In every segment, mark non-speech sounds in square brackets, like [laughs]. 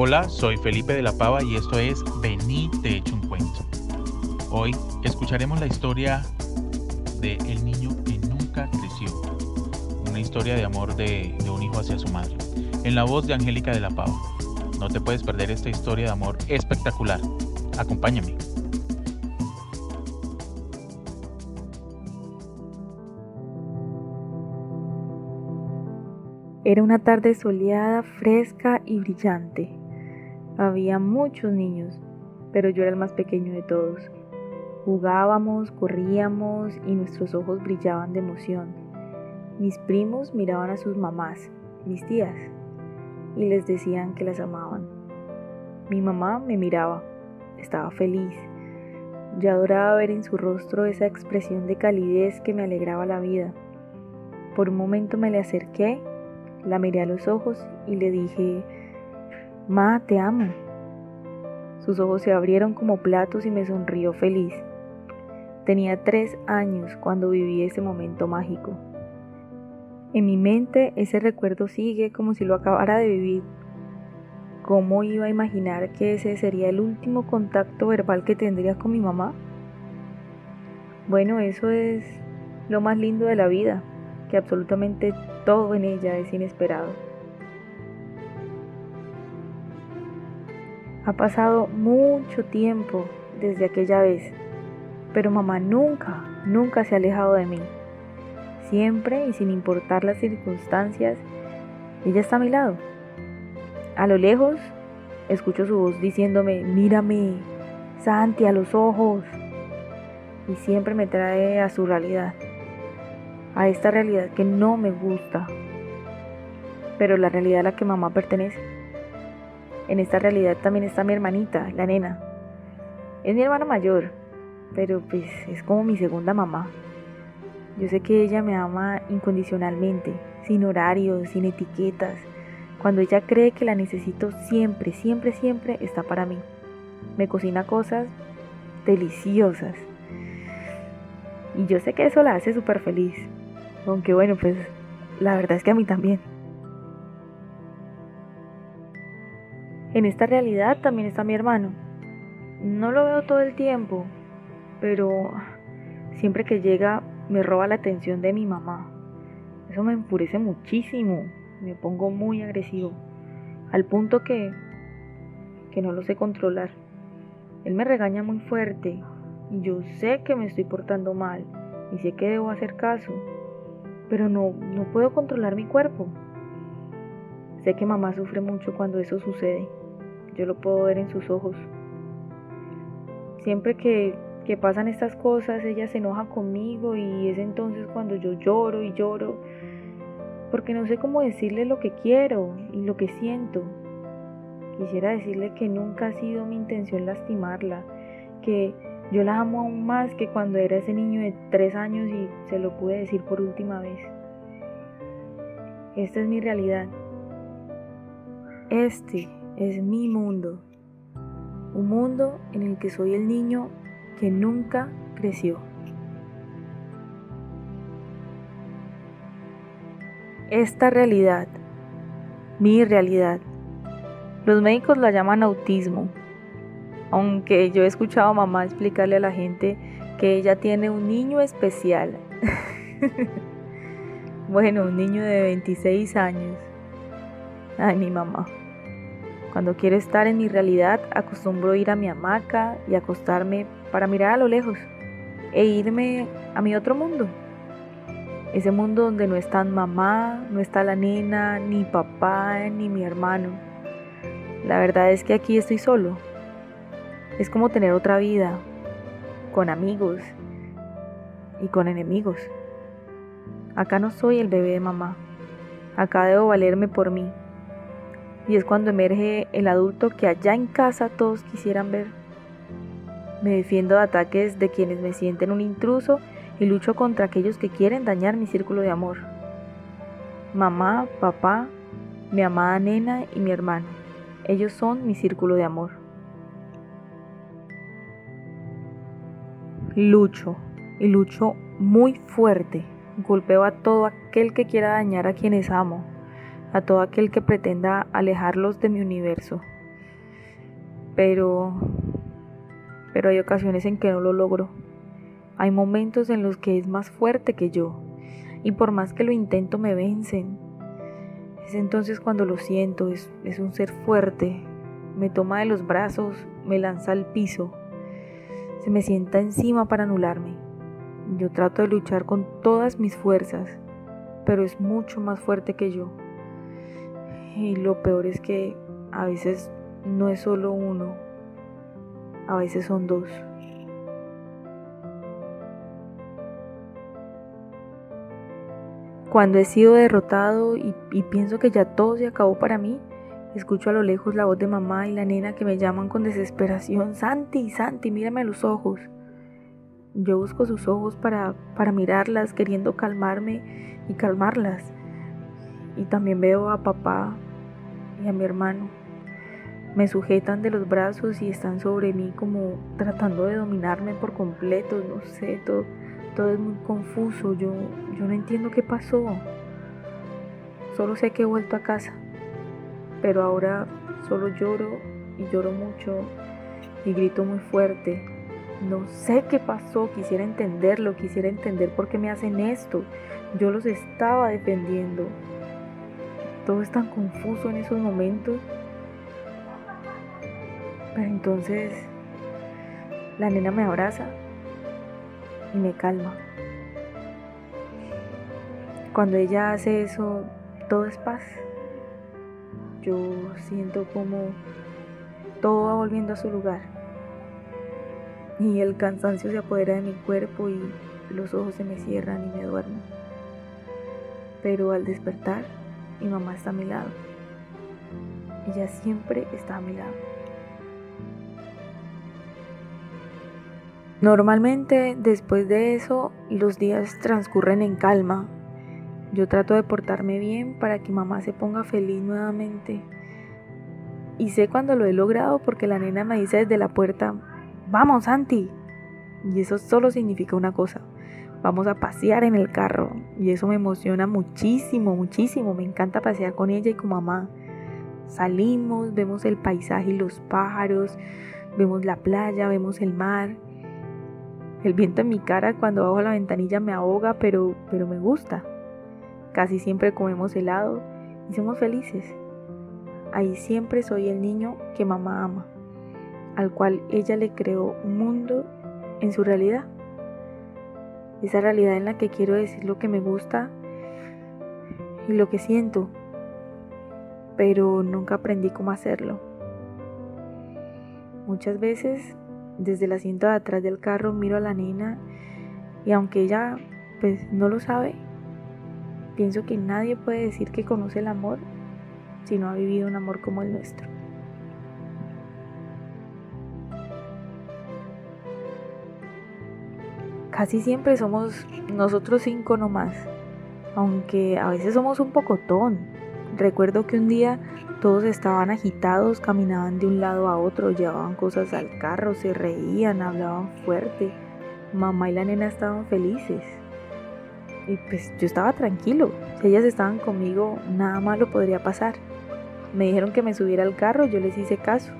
Hola, soy Felipe de la Pava y esto es Vení, te echo un cuento. Hoy escucharemos la historia de El niño que nunca creció. Una historia de amor de, de un hijo hacia su madre. En la voz de Angélica de la Pava. No te puedes perder esta historia de amor espectacular. Acompáñame. Era una tarde soleada, fresca y brillante. Había muchos niños, pero yo era el más pequeño de todos. Jugábamos, corríamos y nuestros ojos brillaban de emoción. Mis primos miraban a sus mamás, mis tías, y les decían que las amaban. Mi mamá me miraba, estaba feliz. Yo adoraba ver en su rostro esa expresión de calidez que me alegraba la vida. Por un momento me le acerqué la miré a los ojos y le dije, Ma, te amo. Sus ojos se abrieron como platos y me sonrió feliz. Tenía tres años cuando viví ese momento mágico. En mi mente ese recuerdo sigue como si lo acabara de vivir. ¿Cómo iba a imaginar que ese sería el último contacto verbal que tendría con mi mamá? Bueno, eso es lo más lindo de la vida, que absolutamente todo en ella es inesperado. Ha pasado mucho tiempo desde aquella vez, pero mamá nunca, nunca se ha alejado de mí. Siempre y sin importar las circunstancias, ella está a mi lado. A lo lejos, escucho su voz diciéndome, mírame, Santi, a los ojos. Y siempre me trae a su realidad a esta realidad que no me gusta, pero la realidad a la que mamá pertenece. En esta realidad también está mi hermanita, la nena. Es mi hermana mayor, pero pues es como mi segunda mamá. Yo sé que ella me ama incondicionalmente, sin horarios, sin etiquetas. Cuando ella cree que la necesito siempre, siempre, siempre está para mí. Me cocina cosas deliciosas. Y yo sé que eso la hace súper feliz. Aunque bueno, pues la verdad es que a mí también. En esta realidad también está mi hermano. No lo veo todo el tiempo, pero siempre que llega me roba la atención de mi mamá. Eso me enfurece muchísimo, me pongo muy agresivo, al punto que que no lo sé controlar. Él me regaña muy fuerte y yo sé que me estoy portando mal y sé que debo hacer caso, pero no, no puedo controlar mi cuerpo. Sé que mamá sufre mucho cuando eso sucede. Yo lo puedo ver en sus ojos. Siempre que, que pasan estas cosas, ella se enoja conmigo y es entonces cuando yo lloro y lloro, porque no sé cómo decirle lo que quiero y lo que siento. Quisiera decirle que nunca ha sido mi intención lastimarla, que yo la amo aún más que cuando era ese niño de tres años y se lo pude decir por última vez. Esta es mi realidad. Este es mi mundo. Un mundo en el que soy el niño que nunca creció. Esta realidad, mi realidad, los médicos la llaman autismo aunque yo he escuchado a mamá explicarle a la gente que ella tiene un niño especial. [laughs] bueno, un niño de 26 años. Ay, mi mamá. Cuando quiero estar en mi realidad, acostumbro ir a mi hamaca y acostarme para mirar a lo lejos e irme a mi otro mundo. Ese mundo donde no está mamá, no está la nena, ni papá, ni mi hermano. La verdad es que aquí estoy solo, es como tener otra vida, con amigos y con enemigos. Acá no soy el bebé de mamá, acá debo valerme por mí. Y es cuando emerge el adulto que allá en casa todos quisieran ver. Me defiendo de ataques de quienes me sienten un intruso y lucho contra aquellos que quieren dañar mi círculo de amor. Mamá, papá, mi amada nena y mi hermano. Ellos son mi círculo de amor. lucho y lucho muy fuerte. Golpeo a todo aquel que quiera dañar a quienes amo, a todo aquel que pretenda alejarlos de mi universo. Pero pero hay ocasiones en que no lo logro. Hay momentos en los que es más fuerte que yo y por más que lo intento me vencen. Es entonces cuando lo siento, es, es un ser fuerte, me toma de los brazos, me lanza al piso, se me sienta encima para anularme. Yo trato de luchar con todas mis fuerzas, pero es mucho más fuerte que yo. Y lo peor es que a veces no es solo uno, a veces son dos. Cuando he sido derrotado y, pienso que ya todo se acabó para mí, escucho a lo lejos la voz de mamá y la nena que me llaman con desesperación, Santi, Santi, mírame a los ojos. Yo busco sus ojos para, para mirarlas, queriendo calmarme y calmarlas. Y también veo a papá y a mi hermano. Me sujetan de los brazos y están sobre mí como tratando de dominarme por completo, no sé, todo todo es muy confuso, yo, yo no entiendo qué pasó. Solo sé que he vuelto a casa, pero ahora solo lloro y lloro mucho y grito muy fuerte. No sé qué pasó, quisiera entenderlo, quisiera entender por qué me hacen esto. Yo los estaba defendiendo. Todo es tan confuso en esos momentos. Pero entonces la nena me abraza y me calma. Cuando ella hace eso, todo es paz. Yo siento como todo va volviendo a su lugar. Y el cansancio se apodera de mi cuerpo y los ojos se me cierran y me duermo. Pero al despertar, mi mamá está a mi lado. Ella siempre está a mi lado. Normalmente después de eso los días transcurren en calma. Yo trato de portarme bien para que mamá se ponga feliz nuevamente. Y sé cuando lo he logrado porque la nena me dice desde la puerta, vamos Santi. Y eso solo significa una cosa, vamos a pasear en el carro. Y eso me emociona muchísimo, muchísimo. Me encanta pasear con ella y con mamá. Salimos, vemos el paisaje y los pájaros, vemos la playa, vemos el mar. El viento en mi cara cuando bajo la ventanilla me ahoga, pero, pero me gusta. Casi siempre comemos helado y somos felices. Ahí siempre soy el niño que mamá ama, al cual ella le creó un mundo en su realidad. Esa realidad en la que quiero decir lo que me gusta y lo que siento, pero nunca aprendí cómo hacerlo. Muchas veces desde el asiento de atrás del carro miro a la nena y aunque ella pues no lo sabe, pienso que nadie puede decir que conoce el amor si no ha vivido un amor como el nuestro. Casi siempre somos nosotros cinco nomás, aunque a veces somos un pocotón. Recuerdo que un día todos estaban agitados, caminaban de un lado a otro, llevaban cosas al carro, se reían, hablaban fuerte. Mamá y la nena estaban felices. Y pues yo estaba tranquilo. Si ellas estaban conmigo, nada malo podría pasar. Me dijeron que me subiera al carro, yo les hice caso.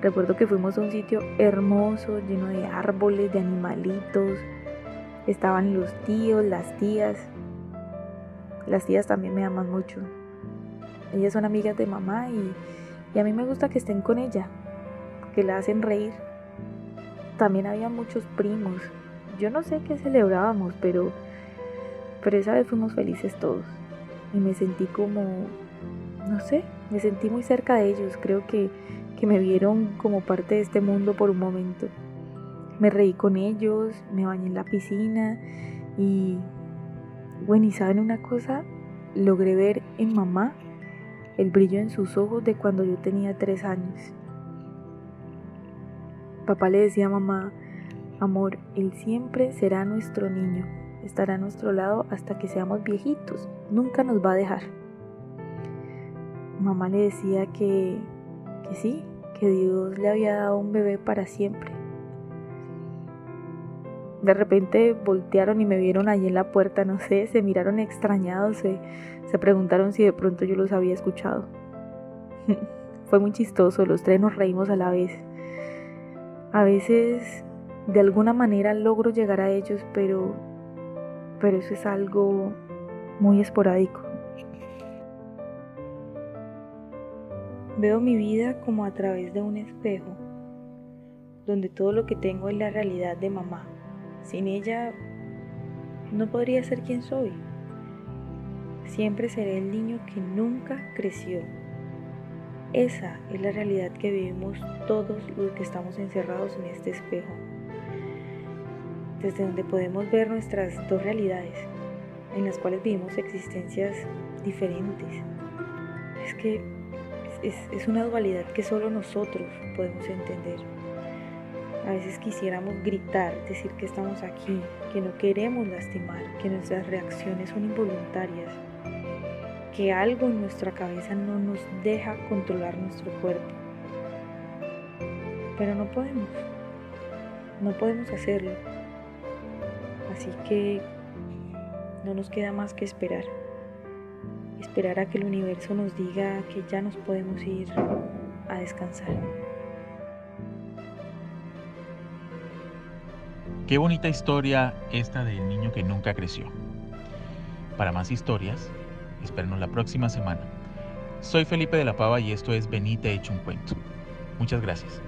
Recuerdo que fuimos a un sitio hermoso, lleno de árboles, de animalitos. Estaban los tíos, las tías. Las tías también me aman mucho. Ellas son amigas de mamá y, a mí me gusta que estén con ella, que la hacen reír. También había muchos primos. Yo no sé qué celebrábamos, pero, pero esa vez fuimos felices todos. Y me sentí como, no sé, me sentí muy cerca de ellos. Creo que, que me vieron como parte de este mundo por un momento. Me reí con ellos, me bañé en la piscina y, bueno, y saben una cosa, logré ver en mamá el brillo en sus ojos de cuando yo tenía tres años. Papá le decía a mamá, amor, él siempre será nuestro niño, estará a nuestro lado hasta que seamos viejitos, nunca nos va a dejar. Mamá le decía que, que sí, que Dios le había dado un bebé para siempre. De repente voltearon y me vieron allí en la puerta, no sé, se miraron extrañados, se, se preguntaron si de pronto yo los había escuchado. [laughs] fue muy chistoso, los tres nos reímos a la vez. A veces, de alguna manera logro llegar a ellos, pero, pero eso es algo muy esporádico. Veo mi vida como a través de un espejo, donde todo lo que tengo es la realidad de mamá. Sin ella, no podría ser quien soy. Siempre seré el niño que nunca creció. Esa es la realidad que vivimos todos los que estamos encerrados en este espejo, desde donde podemos ver nuestras dos realidades, en las cuales vivimos existencias diferentes. Es que es, una dualidad que solo nosotros podemos entender. A veces quisiéramos gritar, decir que estamos aquí, que no queremos lastimar, que nuestras reacciones son involuntarias, que algo en nuestra cabeza no nos deja controlar nuestro cuerpo. Pero no podemos, no podemos hacerlo. Así que no nos queda más que esperar. Esperar a que el universo nos diga que ya nos podemos ir a descansar. Qué bonita historia esta del niño que nunca creció. Para más historias, espérenos la próxima semana. Soy Felipe de la Pava y esto es Benite hecho un cuento. Muchas gracias.